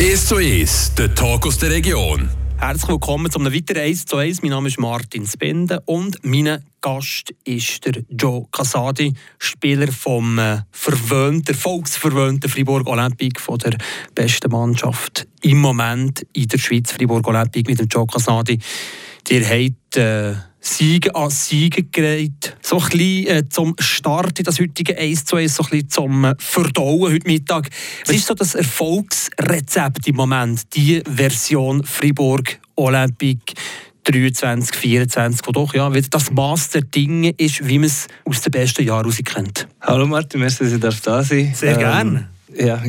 1 zu 1, der Talk aus der Region. Herzlich willkommen zu einem weiteren 1 zu 1. Mein Name ist Martin Spende und mein Gast ist der Joe Casadi, Spieler vom äh, verwöhnten, volksverwöhnten Fribourg Olympique, von der besten Mannschaft im Moment in der Schweiz, Fribourg Olympique mit dem Joe Casadi. Ihr habt äh, Siege an Siege gereiht. So ein bisschen äh, zum Start in das heutige 1 zu 1, so ein bisschen zum äh, Verdauen heute Mittag. Was ist so das Erfolgsrezept im Moment, die Version Fribourg Olympique 23, 24, wo doch ja, das Maß der Dinge ist, wie man es aus den besten Jahren heraus kennt? Hallo Martin, merci, dass ich da sein Sehr ähm, gerne. Ja,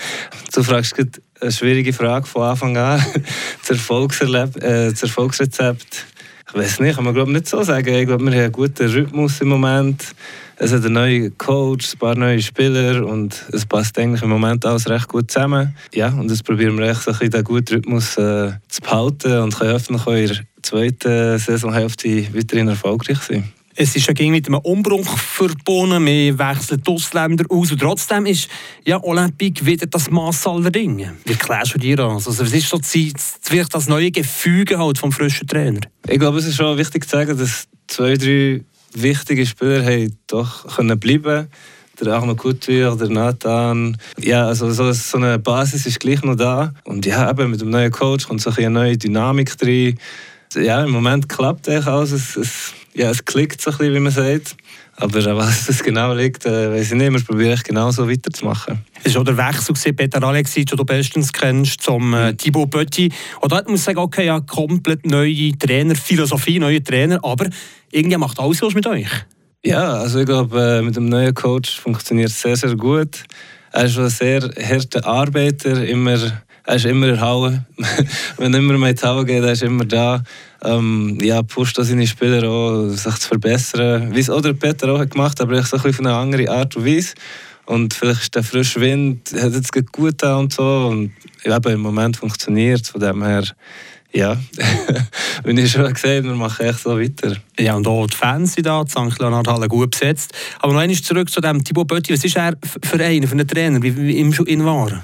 du fragst eine schwierige Frage von Anfang an. das, Erfolgserleb äh, das Erfolgsrezept ich weiß nicht, kann man glaube nicht so sagen. Ich glaube, wir haben einen guten Rhythmus im Moment. Es hat einen neuen Coach, ein paar neue Spieler und es passt eigentlich im Moment alles recht gut zusammen. Ja, und das probieren wir echt so ein bisschen den guten Rhythmus äh, zu behalten und können hoffentlich in der zweiten Saisonhälfte weiterhin erfolgreich sein. Es ist ja gegen mit einem Umbruch verbunden, wir wechseln die Ausländer aus und trotzdem ist ja Olympique wieder das Maß aller Dinge. Wie klärst du dir das? Also, was ist so das, das neue Gefüge halt vom frischen Trainer? Ich glaube, es ist schon wichtig zu sagen, dass zwei, drei wichtige Spieler haben doch können bleiben der Ahmed Kutür, der Nathan. Ja, also so, so eine Basis ist gleich noch da. Und ja, eben mit dem neuen Coach kommt so eine neue Dynamik drin. Ja, im Moment klappt es alles. Es, es ja, es klickt so ein bisschen, wie man sagt. Aber was es genau liegt, äh, weiß ich nicht. Wir probieren genau so weiterzumachen. Es war der Wechsel, Peter Alexis, den du bestens kennst, zum äh. Thibaut Petit. Und dort muss ich sagen, okay, ja, komplett neue Trainerphilosophie, neue Trainer, aber irgendwie macht alles was mit euch. Ja, also ich glaube, äh, mit dem neuen Coach funktioniert es sehr, sehr gut. Er ist ein sehr harter Arbeiter, immer, er ist immer in Halle. Wenn immer mehr in Halle geht, er ist immer da ähm, ja, pusht seine Spieler auch, sich zu verbessern. Wie es auch der Peter auch hat gemacht aber ich so ein bisschen auf eine Art und Weise. Und vielleicht ist der frische Wind, hat jetzt gut da und so. Und eben, im Moment funktioniert es. Von dem her, ja, wie ich schon habe, wir machen echt so weiter. Ja, und auch die Fans sind da, die St. Leonhard Halle gut besetzt. Aber noch einmal zurück zu dem Thibaut Bötti. Was ist er für einen, für einen Trainer, wie, wie ihm schon in war?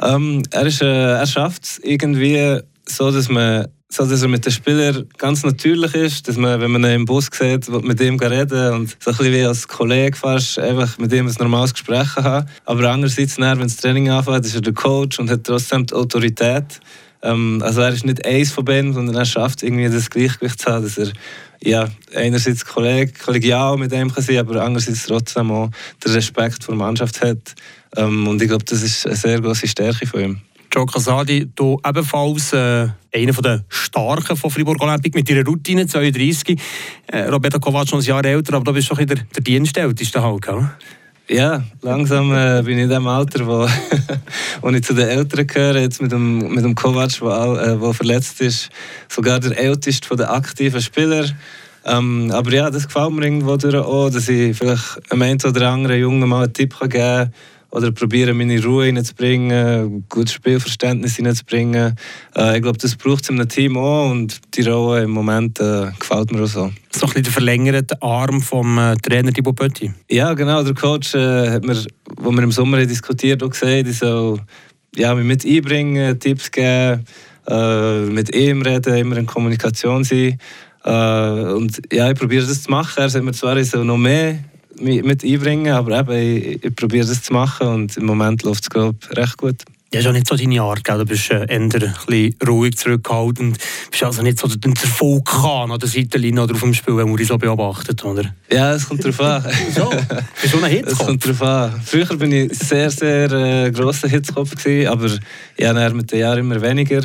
Ähm, er, äh, er schafft es irgendwie so, dass man so dass er mit den Spielern ganz natürlich ist, dass man, wenn man ihn im Bus sieht, mit ihm reden und so ein bisschen wie als Kollege fast einfach mit ihm ein normales Gespräch haben. Aber andererseits, wenn das Training anfängt, ist er der Coach und hat trotzdem die Autorität. Ähm, also er ist nicht eins von beiden, sondern er schafft irgendwie das Gleichgewicht zu haben, dass er ja, einerseits Kolleg, kollegial mit ihm kann sein, aber andererseits trotzdem auch den Respekt vor der Mannschaft hat. Ähm, und ich glaube, das ist eine sehr große Stärke von ihm. Joe Casadi, du ebenfalls äh, einer der Starken von Fribourg Olympic mit ihrer Routine, 32. Äh, Roberto Kovac schon ein Jahr älter, aber du bist doch in der, der Dienstälteste halt, gell? Ja, langsam äh, bin ich in dem Alter, wo, wo ich zu den Älteren gehöre, jetzt mit dem, mit dem Kovac, der äh, verletzt ist, sogar der älteste von den aktiven Spielern. Ähm, aber ja, das gefällt mir irgendwo auch, dass ich vielleicht einem einen oder anderen Jungen mal einen Tipp geben kann, oder probieren, meine Ruhe reinzubringen, gutes Spielverständnis reinzubringen. Äh, ich glaube, das braucht es in einem Team auch und die Rolle im Moment äh, gefällt mir auch so. So ein bisschen der verlängerte Arm vom äh, Trainer Thibaut Pötti. Ja, genau. Der Coach äh, hat mir, wo wir im Sommer diskutiert haben, gesagt, ich soll ja, mich mit einbringen, Tipps geben, äh, mit ihm reden, immer in Kommunikation sein. Äh, und ja, ich probiere das zu machen. Er sagt mir zwar, ich soll noch mehr mit einbringen. Aber eben, ich, ich probiere das zu machen und im Moment läuft es recht gut. Ja, ist auch nicht so deine Art, gell? du bist äh, eher ein bisschen ruhig zurückgehalten. Du bist also nicht so der Erfolgkahn an der Seitenlinie oder auf dem Spiel, wenn man dich so beobachtet, oder? Ja, es kommt darauf an. so, bist du ein Hitzkopf? Es kommt darauf an. Früher war ich sehr, sehr äh, grosser Hitzkopf, gewesen, aber ja, mit den Jahren immer weniger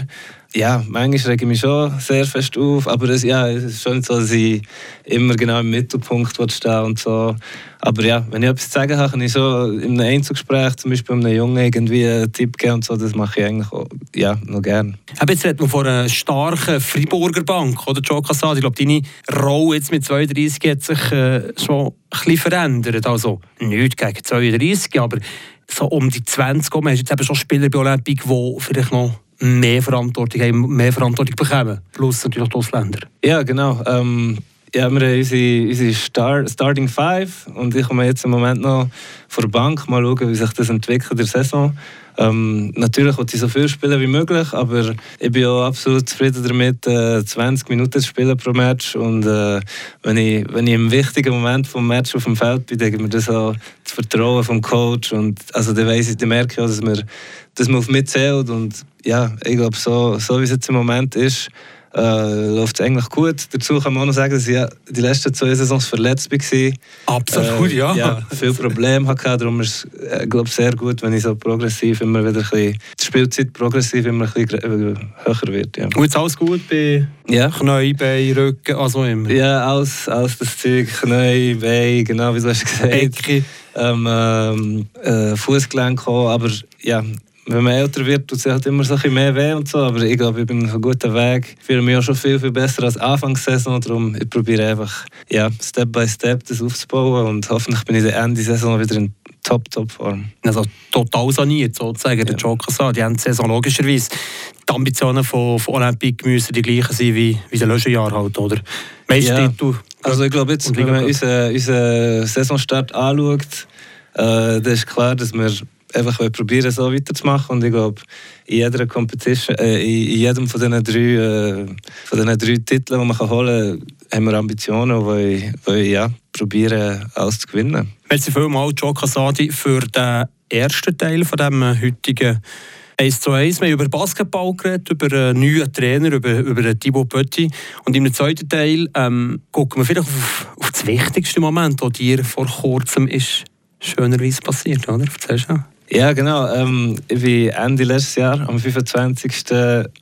ja, manchmal rege ich mich schon sehr fest auf, aber es, ja, es ist schon so, dass ich immer genau im Mittelpunkt stehe und so. Aber ja, wenn ich etwas zu sagen habe, kann ich so in einem Einzelgespräch zum Beispiel einem Jungen irgendwie einen Tipp geben und so, das mache ich eigentlich auch, ja, noch gerne. Jetzt redet man von einer starken Freiburger Bank, oder Joe Cassad. Ich glaube, deine Rolle jetzt mit 32 hat sich äh, schon ein bisschen verändert. Also nicht gegen 32, aber so um die 20 kommen, hast du jetzt eben schon Spieler bei Olympic, die vielleicht noch mehr Verantwortung haben, mehr Verantwortung bekommen. Plus natürlich die Ausländer. Ja, genau. Ähm, Ja, wir haben unsere, unsere Star Starting Five und ich komme jetzt im Moment noch vor der Bank mal schauen, wie sich das entwickelt in der Saison. Ähm, natürlich wollte ich so viel spielen wie möglich, aber ich bin auch absolut zufrieden damit, äh, 20 Minuten zu spielen pro Match. Und äh, wenn, ich, wenn ich im wichtigen Moment vom Match auf dem Feld bin, denke ich mir das auch das Vertrauen vom Coach. Und also dann, weiss ich, dann merke ich auch, dass, wir, dass man auf mich zählt. Und ja, ich glaube, so, so wie es jetzt im Moment ist, äh, läuft es eigentlich gut. Dazu kann man auch noch sagen, dass ich die letzten zwei Saisons verletzt war. Absolut, äh, ja. ja. Viele Probleme hatte, darum ist es äh, glaub, sehr gut, wenn ich so progressiv immer wieder ein bisschen, die Spielzeit progressiv immer ein bisschen äh, höher wird. Ja. Und jetzt alles gut bei ja. Knie, Bein, Rücken, also immer? Ja, alles, alles das Zeug, Knie, Bein, genau wie du hast gesagt. Ecke. Ähm, ähm, äh, Fußgelenk auch, aber ja, wenn man älter wird, tut es halt immer so ein mehr weh und so. Aber ich glaube, ich bin auf einem guten Weg. Ich fühle mich auch schon viel, viel besser als Anfangssaison. Darum ich probiere einfach ja, Step by Step das aufzubauen und hoffentlich bin ich der Ende der Saison wieder in Top-Top-Form. Also total saniert sozusagen, ja. der Joker sagt. Die haben die Saison logischerweise. Die Ambitionen von, von Olympic müssen die gleichen sein wie, wie in letzten Jahren halt, oder? Meistertitel. Ja. Also ich glaube jetzt, wenn man unseren, unseren Saisonstart anschaut, äh, dann ist klar, dass wir einfach probieren, so weiterzumachen. Und ich glaube, in jeder Competition, äh, in jedem von diesen drei, äh, von diesen drei Titeln, die man holen kann, haben wir Ambitionen, die wir ja, probieren, alles zu gewinnen. Merci vielmals, Joe Casadi, für den ersten Teil von diesem heutigen 1 zu 1. Wir haben über Basketball geredet, über einen neuen Trainer, über, über Thibaut Petit. Und im zweiten Teil ähm, gucken wir vielleicht auf, auf das wichtigste Moment, das dir vor kurzem ist schönerweise passiert, oder? Erzählst du ja, genau. Ähm, ich bin Ende letztes Jahr, am 25.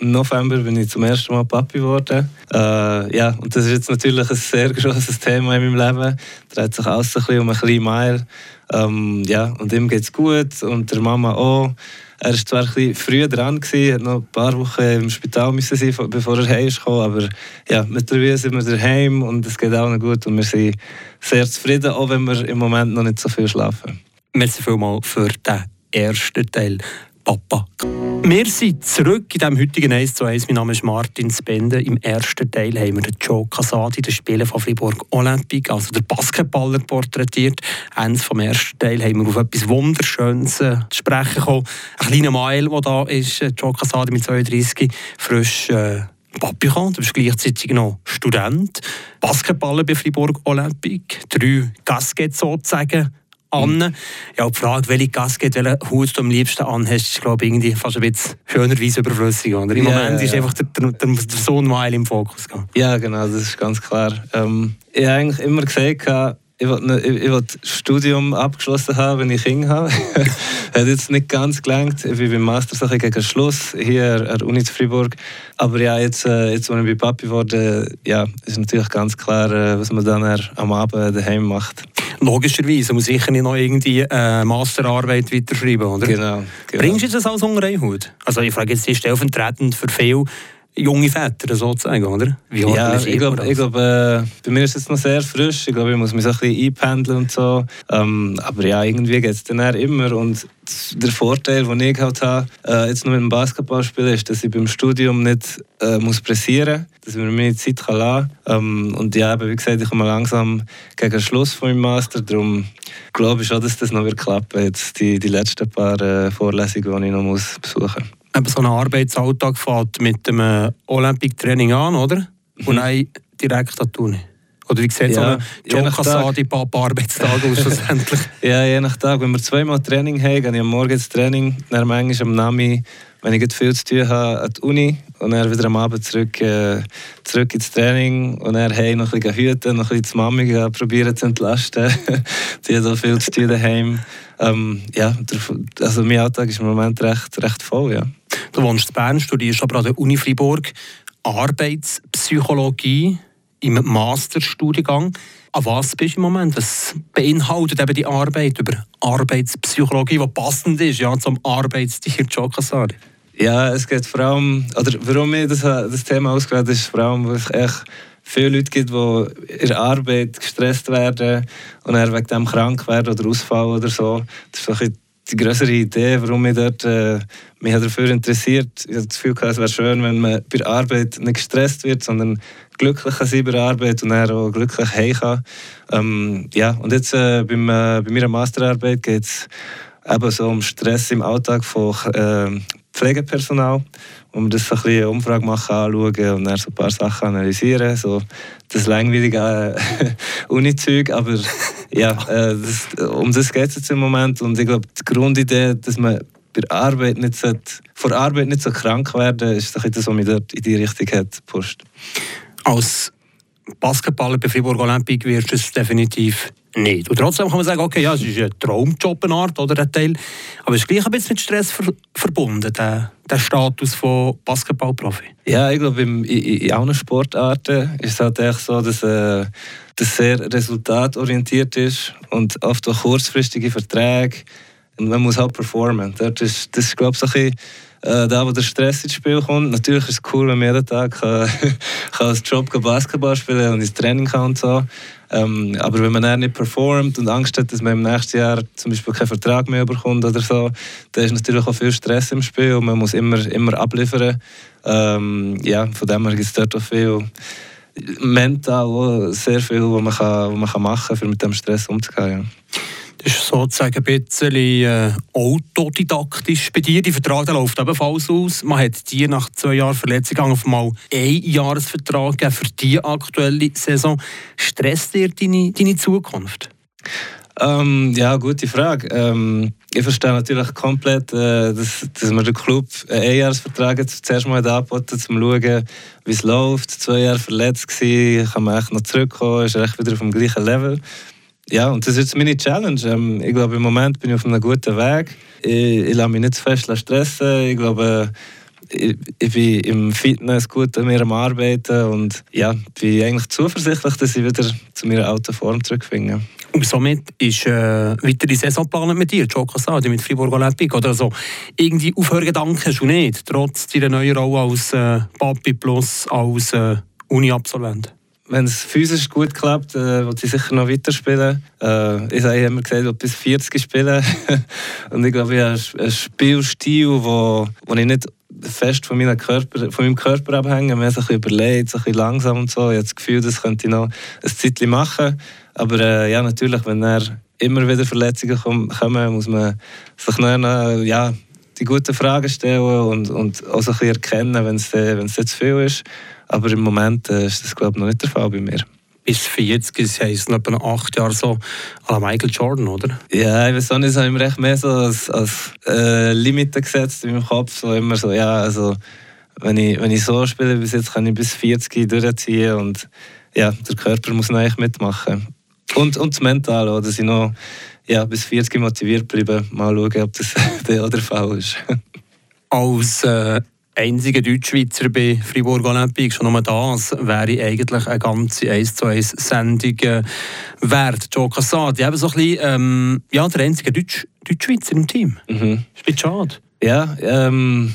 November, bin ich zum ersten Mal Papi geworden. Äh, ja, und das ist jetzt natürlich ein sehr großes Thema in meinem Leben. Dreht sich alles ein bisschen um einen kleinen Mail. Ähm, ja, und ihm geht es gut und der Mama auch. Er war zwar ein bisschen früher dran, gewesen, hat noch ein paar Wochen im Spital müssen sein, bevor er heim kam, aber ja, mittlerweile sind wir daheim und es geht auch noch gut und wir sind sehr zufrieden, auch wenn wir im Moment noch nicht so viel schlafen. Merci vielmals für den ersten Teil. Papa. Wir sind zurück in diesem heutigen 1 zu 1. Mein Name ist Martin Spende. Im ersten Teil haben wir den Joe Casadi, den Spieler von Fribourg Olympique, also der Basketballer, porträtiert. Ende vom ersten Teil haben wir auf etwas Wunderschönes äh, zu sprechen gekommen. Ein kleiner Mail, der da ist, äh, Joe Casadi mit 32, frisch äh, Papi kann. Du bist gleichzeitig noch Student, Basketballer bei Fribourg Olympique, drei Gaskets sozusagen an. Ja, die Frage, welche Gasket, welchen Hut du am liebsten anhast, ist, glaube ich, irgendwie fast ein bisschen schönerweise überflüssig. Oder? Im yeah, Moment ist einfach der, der, der, der Sohn Mail im Fokus. Gehen. Ja, genau, das ist ganz klar. Ähm, ich habe eigentlich immer gesagt, ich wollte, ich, ich wollte das Studium abgeschlossen haben, wenn ich Kinder habe. hat jetzt nicht ganz gelangt. Ich bin beim Master gegen Schluss hier an der Uni zu Freiburg. Aber ja, jetzt, äh, jetzt als ich bei Papi wurde, ja, ist natürlich ganz klar, äh, was man dann am Abend daheim macht. Logischerweise muss ich nicht noch irgendwie eine Masterarbeit weiterschreiben, oder? Genau. genau. Bringst du das als unter Hut? Also ich frage jetzt, ist stellvertretend für viele junge Väter sozusagen, oder? Wie ja, ich glaube, glaub, äh, bei mir ist es noch sehr frisch. Ich glaube, ich muss mich so ein bisschen einpendeln und so. Ähm, aber ja, irgendwie geht es dann immer. Und der Vorteil, den ich halt habe, äh, jetzt nur mit dem Basketball spielen, ist, dass ich beim Studium nicht äh, muss pressieren muss, dass ich mir meine Zeit kann lassen kann. Ähm, und ja, wie gesagt, ich komme langsam gegen den Schluss von meinem Master. Darum glaube ich schon, dass das noch wird klappen jetzt die, die letzten paar äh, Vorlesungen, die ich noch muss besuchen muss eben so ein Arbeitsalltag fängt mit dem Olympic-Training an, oder? Und mhm. dann direkt an die Oder wie sieht ja, so ein John Cassadi Papa Arbeitstag aus schlussendlich? ja, je nach Tag. Wenn wir zweimal Training haben, gehe ich am Morgen ins Training, dann manchmal am Nami, wenn ich viel zu tun habe, an die Uni und dann wieder am Abend zurück, äh, zurück ins Training und dann hey, noch ein bisschen hüten, noch ein bisschen die Mami probieren zu entlasten. die hat auch viel zu tun daheim. Ähm, ja, also mein Alltag ist im Moment recht, recht voll, ja. Du wohnst in Bern, studierst aber an der Uni Freiburg Arbeitspsychologie im Masterstudiengang. An was bist du im Moment? Was beinhaltet eben die Arbeit über Arbeitspsychologie, die passend ist ja, zum Arbeitstier Jokasari? Ja, es geht vor allem, oder warum ich das, das Thema ausgewählt ist vor allem, weil es echt viele Leute gibt, die in der Arbeit gestresst werden und dann wegen dem krank werden oder ausfallen oder so. Das ist die größere Idee, warum mich dort äh, mich dafür interessiert. Ich habe das Gefühl, es wäre schön, wenn man bei der Arbeit nicht gestresst wird, sondern glücklich sein bei der Arbeit und dann auch glücklich heim kann. Ähm, ja, und jetzt äh, beim, äh, bei meiner Masterarbeit geht es eben so um Stress im Alltag von äh, Pflegepersonal. Und wir das so ein bisschen eine Umfrage machen, anschauen und dann so ein paar Sachen analysieren. So das langweilige äh, Uni-Zeug, aber ja, äh, das, um das geht es jetzt im Moment. Und ich glaube, die Grundidee, dass man bei Arbeit nicht sollte, vor Arbeit nicht so krank werden ist das, was mich dort in die Richtung hat gepusht. Als Basketballer bei Fribourg Olympique wirst du es definitiv nicht. Und trotzdem kann man sagen, okay, ja, es ist ein Traumjob, eine Art, oder ein Teil. Aber es ist gleich ein bisschen mit Stress ver verbunden, der, der Status von Basketballprofi. Ja, ich glaube, in, in, in allen Sportarten ist es halt echt so, dass äh, das sehr resultatorientiert ist und oft auch kurzfristige Verträge. Und man muss halt performen. Das ist, das ist glaube ich, so ein bisschen äh, da, wo der Stress ins Spiel kommt. Natürlich ist es cool, wenn man jeden Tag kann als Job Basketball spielen und ins Training kann und so. Ähm, aber wenn man dann nicht performt und Angst hat, dass man im nächsten Jahr zum Beispiel keinen Vertrag mehr bekommt oder so, dann ist natürlich auch viel Stress im Spiel und man muss immer, immer abliefern. Ähm, ja, von dem her gibt es dort auch viel mental sehr viel, was man, kann, was man kann machen kann, um mit dem Stress umzugehen. Ja. Das ist sozusagen ein bisschen äh, autodidaktisch bei dir. Die Vertrag läuft ebenfalls aus. Man hat dir nach zwei Jahren Verletzung auf einmal einen Jahresvertrag gegeben für die aktuelle Saison. Stresst dir deine, deine Zukunft? Ähm, ja, gute Frage. Ähm, ich verstehe natürlich komplett, äh, dass, dass man den Club einen Einjahresvertrag zuerst mal angeboten um zu schauen, wie es läuft. Zwei Jahre verletzt gewesen, kann man echt noch zurückkommen, ist echt wieder auf dem gleichen Level. Ja, und das ist jetzt meine Challenge. Ähm, ich glaube, im Moment bin ich auf einem guten Weg. Ich, ich lasse mich nicht zu fest stressen. Ich glaube, ich, ich bin im Fitness gut an mir am Arbeiten und ja, bin eigentlich zuversichtlich, dass ich wieder zu meiner alten Form zurückfinde. Und somit ist äh, weiter die Saison geplant mit dir, Joe Casadi, mit Fribourg Olympique. Oder also, irgendwie Aufhörgedanken du nicht, trotz deiner neuen Rolle als äh, Papi plus als äh, Uni-Absolvent? Wenn es physisch gut klappt, äh, will sie sicher noch weiterspielen. Äh, ich habe immer gesagt, ich bis 40 spielen. und ich glaube, ich habe einen Spielstil, wo, wo ich nicht fest von, meinem Körper, von meinem Körper abhänge. Mir so ein bisschen überlegt, langsam und so. Ich habe das Gefühl, das könnte ich noch ein Zeitchen machen. Aber äh, ja, natürlich, wenn er immer wieder Verletzungen kommen, muss man sich noch, ja, die guten Fragen stellen und, und auch so ein bisschen erkennen, wenn es, wenn es zu viel ist. Aber im Moment äh, ist das glaube ich, noch nicht der Fall bei mir. Bis 40, das heisst noch etwa acht Jahre so à Michael Jordan, oder? Ja, ich weiß auch nicht, das habe ich mir recht mehr so als, als äh, Limite gesetzt in meinem Kopf. So immer so, ja, also wenn ich, wenn ich so spiele bis jetzt, kann ich bis 40 durchziehen und ja, der Körper muss noch eigentlich mitmachen. Und, und das Mental, auch, dass ich noch ja, bis 40 motiviert bleibe. Mal schauen, ob das der oder Fall ist. Als äh, einziger Deutschschweizer bei Fribourg Olympique. Schon nur das wäre eigentlich eine ganze 1 zu 1 Sendung äh, wert. Joe Cassadi, eben so ein bisschen, ähm, ja, der einzige Deutsch, Deutschschweizer im Team. Mhm. Ist ein bisschen schade. Ja, ähm,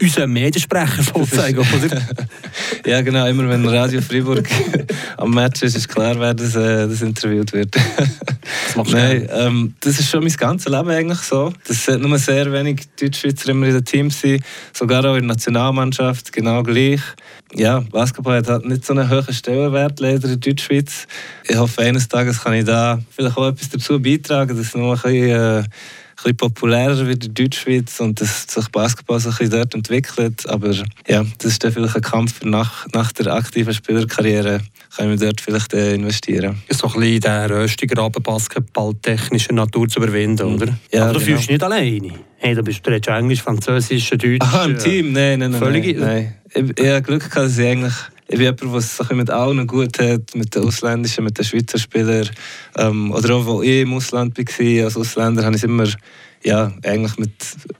unser Mediensprecher sozusagen, oder? ja, genau. Immer wenn Radio Freiburg am Match ist, ist klar, wer das, äh, das interviewt wird. das machst Nein, ähm, das ist schon mein ganzes Leben eigentlich so. Das sind nur sehr wenig Deutschschweizer immer in den Teams sogar auch in der Nationalmannschaft genau gleich. Ja, Basketball hat halt nicht so einen hohen Stellenwert leider in Deutschschweiz. Ich hoffe, eines Tages kann ich da vielleicht auch etwas dazu beitragen, dass es noch ein bisschen, äh, bisschen populärer wird in Deutschschweiz und dass sich Basketball so ein dort entwickelt. Aber ja, das ist dann vielleicht ein Kampf nach, nach der aktiven Spielerkarriere. Können wir dort vielleicht äh, investieren. So ein bisschen den Röstigraben basketballtechnischer Natur zu überwinden, oder? Ja, Aber du genau. fühlst dich nicht alleine. Hey, du bist du Englisch, Französisch, Deutsch. Aha, im Team? Nein, nein, nein. Völlig nein. nein. Ich, ich habe Glück gehabt, dass ich eigentlich ich bin jemand, der es mit allen gut hat, mit den ausländischen, mit den Schweizer Spielern. Ähm, oder auch, als ich im Ausland war, als Ausländer, habe ich immer ja, eigentlich mit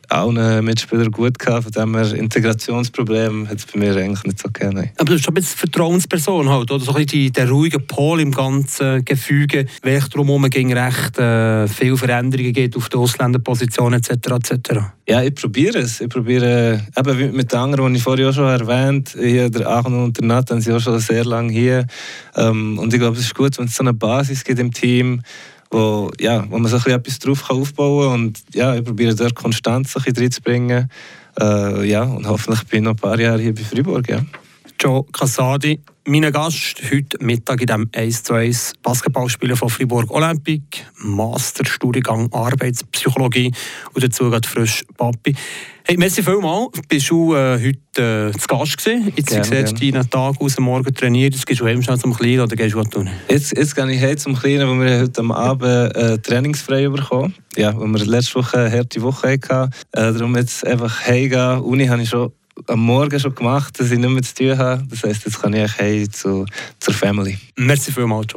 allen Mitspielern gut gehabt. Von dem her Integrationsproblem hat es bei mir eigentlich nicht so gegeben. Aber du bist ein bisschen Vertrauensperson halt, oder? So ein bisschen der ruhige Pol im ganzen Gefüge, welch drumherum ging recht äh, viele Veränderungen geht auf der Ausländerposition etc. etc. Ja, ich probiere es. Ich probiere, eben mit den anderen, die ich vorher auch schon erwähnt habe, der Aachen und der Nathan sind auch schon sehr lange hier. Ähm, und ich glaube, es ist gut, wenn es so eine Basis gibt im Team wo, ja, wo man so ein etwas drauf kann aufbauen kann. Und ja, ich probiere dort Konstanz ein bisschen reinzubringen. Äh, ja, und hoffentlich bin ich noch ein paar Jahre hier bei Freiburg. Ja. Joe Casadi, mein Gast heute Mittag in dem 1 zu 1 Basketballspieler von Fribourg Olympic, Masterstudiengang Arbeitspsychologie und dazu geht frisch Papi. Hey, merci vielmals. Bist du äh, heute äh, zu Gast gewesen? Jetzt Gerne, siehst du deinen Tag aus, morgen trainiert. Jetzt gehst du eben schnell zum Kleinen oder gehst du was tun? Jetzt, jetzt gehe ich heim zum Kleinen, wo wir heute am Abend äh, trainingsfrei bekommen. Ja, wo wir letzte Woche eine harte Woche hatten. Äh, darum jetzt einfach heimgehen. Uni habe ich schon am Morgen schon gemacht, dass ich nicht mehr zu tun habe. Das heisst, jetzt kann ich heim zu, zur Family. Merci vielmals, Joe.